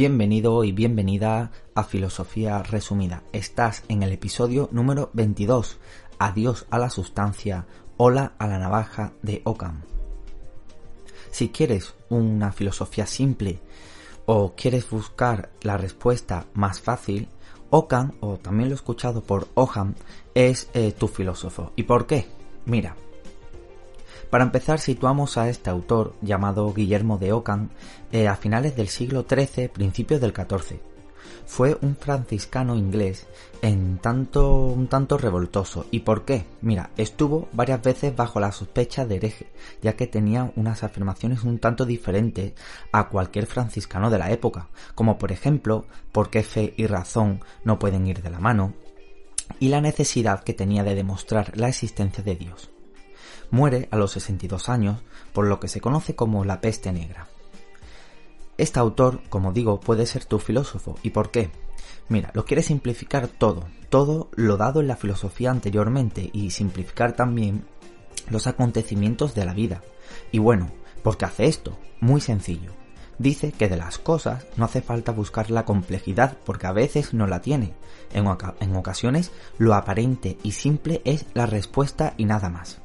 Bienvenido y bienvenida a Filosofía Resumida. Estás en el episodio número 22. Adiós a la sustancia, hola a la navaja de Ockham. Si quieres una filosofía simple o quieres buscar la respuesta más fácil, Ockham, o también lo he escuchado por Oham, es eh, tu filósofo. ¿Y por qué? Mira, para empezar, situamos a este autor llamado Guillermo de Ockham eh, a finales del siglo XIII, principios del XIV. Fue un franciscano inglés en tanto un tanto revoltoso. ¿Y por qué? Mira, estuvo varias veces bajo la sospecha de hereje, ya que tenía unas afirmaciones un tanto diferentes a cualquier franciscano de la época, como por ejemplo, por qué fe y razón no pueden ir de la mano, y la necesidad que tenía de demostrar la existencia de Dios muere a los 62 años por lo que se conoce como la peste negra. Este autor, como digo, puede ser tu filósofo. ¿Y por qué? Mira, lo quiere simplificar todo, todo lo dado en la filosofía anteriormente y simplificar también los acontecimientos de la vida. Y bueno, ¿por qué hace esto? Muy sencillo. Dice que de las cosas no hace falta buscar la complejidad porque a veces no la tiene. En, en ocasiones lo aparente y simple es la respuesta y nada más.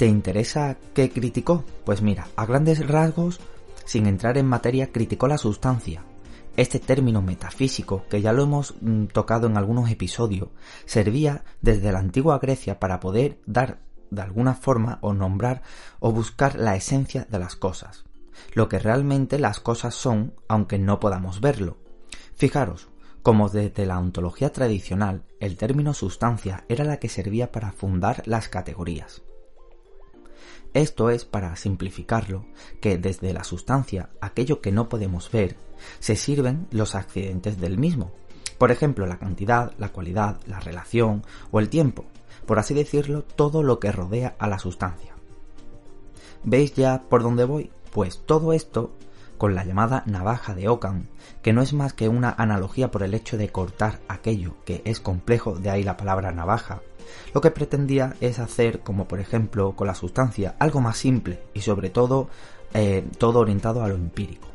¿Te interesa qué criticó? Pues mira, a grandes rasgos, sin entrar en materia, criticó la sustancia. Este término metafísico, que ya lo hemos mm, tocado en algunos episodios, servía desde la antigua Grecia para poder dar de alguna forma o nombrar o buscar la esencia de las cosas, lo que realmente las cosas son, aunque no podamos verlo. Fijaros, como desde la ontología tradicional, el término sustancia era la que servía para fundar las categorías. Esto es, para simplificarlo, que desde la sustancia, aquello que no podemos ver, se sirven los accidentes del mismo. Por ejemplo, la cantidad, la cualidad, la relación o el tiempo. Por así decirlo, todo lo que rodea a la sustancia. ¿Veis ya por dónde voy? Pues todo esto con la llamada navaja de Ockham, que no es más que una analogía por el hecho de cortar aquello que es complejo, de ahí la palabra navaja, lo que pretendía es hacer, como por ejemplo con la sustancia, algo más simple y sobre todo eh, todo orientado a lo empírico.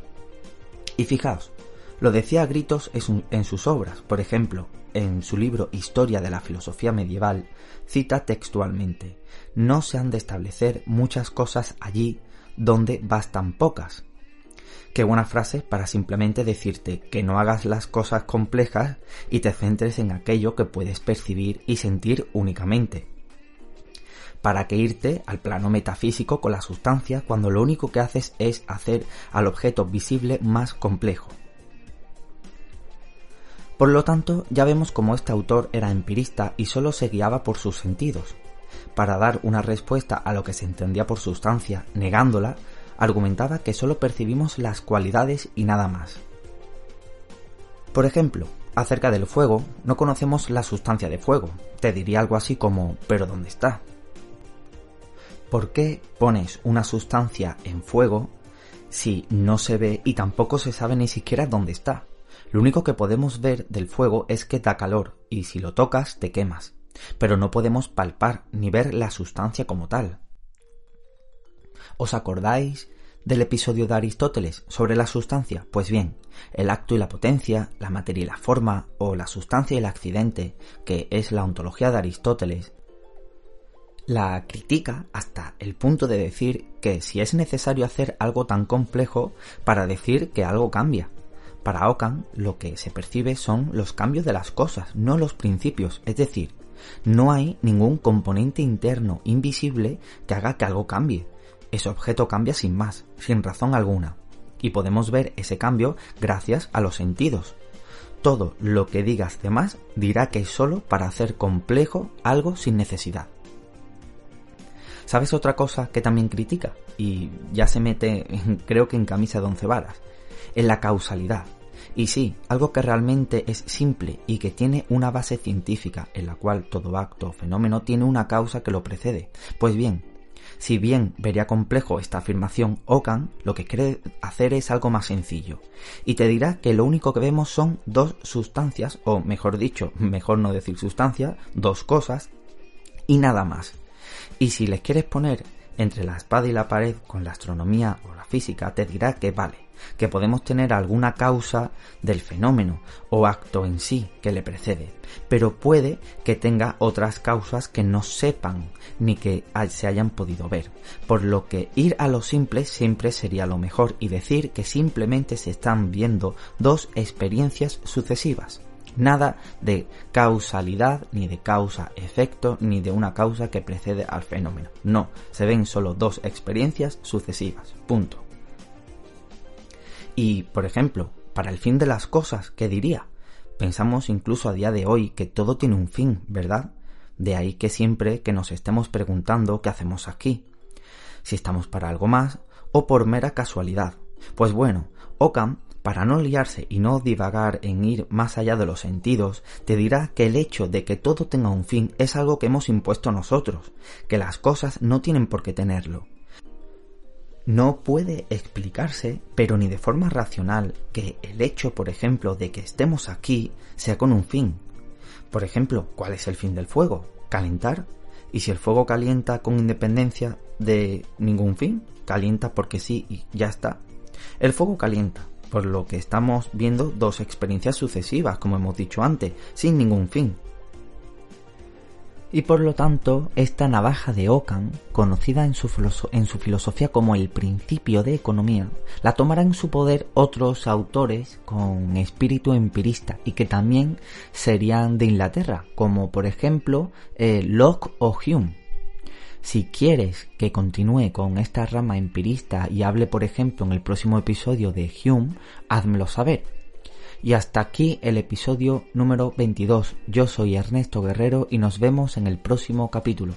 Y fijaos, lo decía a gritos en sus obras, por ejemplo, en su libro Historia de la Filosofía Medieval, cita textualmente, no se han de establecer muchas cosas allí donde bastan pocas, Qué buena frase para simplemente decirte que no hagas las cosas complejas y te centres en aquello que puedes percibir y sentir únicamente. ¿Para que irte al plano metafísico con la sustancia cuando lo único que haces es hacer al objeto visible más complejo? Por lo tanto, ya vemos cómo este autor era empirista y solo se guiaba por sus sentidos. Para dar una respuesta a lo que se entendía por sustancia, negándola, argumentaba que solo percibimos las cualidades y nada más. Por ejemplo, acerca del fuego, no conocemos la sustancia de fuego. Te diría algo así como, ¿pero dónde está? ¿Por qué pones una sustancia en fuego si no se ve y tampoco se sabe ni siquiera dónde está? Lo único que podemos ver del fuego es que da calor y si lo tocas te quemas, pero no podemos palpar ni ver la sustancia como tal. ¿Os acordáis del episodio de Aristóteles sobre la sustancia? Pues bien, el acto y la potencia, la materia y la forma, o la sustancia y el accidente, que es la ontología de Aristóteles, la critica hasta el punto de decir que si es necesario hacer algo tan complejo para decir que algo cambia. Para Ockham lo que se percibe son los cambios de las cosas, no los principios, es decir, no hay ningún componente interno invisible que haga que algo cambie ese objeto cambia sin más, sin razón alguna, y podemos ver ese cambio gracias a los sentidos. Todo lo que digas de más dirá que es solo para hacer complejo algo sin necesidad. ¿Sabes otra cosa que también critica? Y ya se mete, creo que en camisa de once varas, en la causalidad. Y sí, algo que realmente es simple y que tiene una base científica, en la cual todo acto o fenómeno tiene una causa que lo precede. Pues bien, si bien vería complejo esta afirmación, Ockham lo que quiere hacer es algo más sencillo, y te dirá que lo único que vemos son dos sustancias, o mejor dicho, mejor no decir sustancia, dos cosas, y nada más. Y si les quieres poner entre la espada y la pared con la astronomía o la física, te dirá que vale, que podemos tener alguna causa del fenómeno o acto en sí que le precede, pero puede que tenga otras causas que no sepan ni que se hayan podido ver, por lo que ir a lo simple siempre sería lo mejor y decir que simplemente se están viendo dos experiencias sucesivas. Nada de causalidad, ni de causa-efecto, ni de una causa que precede al fenómeno. No, se ven solo dos experiencias sucesivas. Punto. Y, por ejemplo, para el fin de las cosas, ¿qué diría? Pensamos incluso a día de hoy que todo tiene un fin, ¿verdad? De ahí que siempre que nos estemos preguntando qué hacemos aquí, si estamos para algo más o por mera casualidad. Pues bueno, Ockham, para no liarse y no divagar en ir más allá de los sentidos, te dirá que el hecho de que todo tenga un fin es algo que hemos impuesto nosotros, que las cosas no tienen por qué tenerlo no puede explicarse, pero ni de forma racional, que el hecho, por ejemplo, de que estemos aquí sea con un fin. Por ejemplo, ¿cuál es el fin del fuego? ¿Calentar? ¿Y si el fuego calienta con independencia de ningún fin? Calienta porque sí y ya está. El fuego calienta, por lo que estamos viendo dos experiencias sucesivas, como hemos dicho antes, sin ningún fin y por lo tanto esta navaja de Ockham, conocida en su, filosofía como el principio de economía, la tomará en su poder otros autores con espíritu empirista y que también serían de Inglaterra, como por ejemplo eh, Locke o Hume. Si quieres que continúe con esta rama empirista y hable por ejemplo en el próximo episodio de Hume, házmelo saber y hasta aquí el episodio número 22. Yo soy Ernesto Guerrero y nos vemos en el próximo capítulo.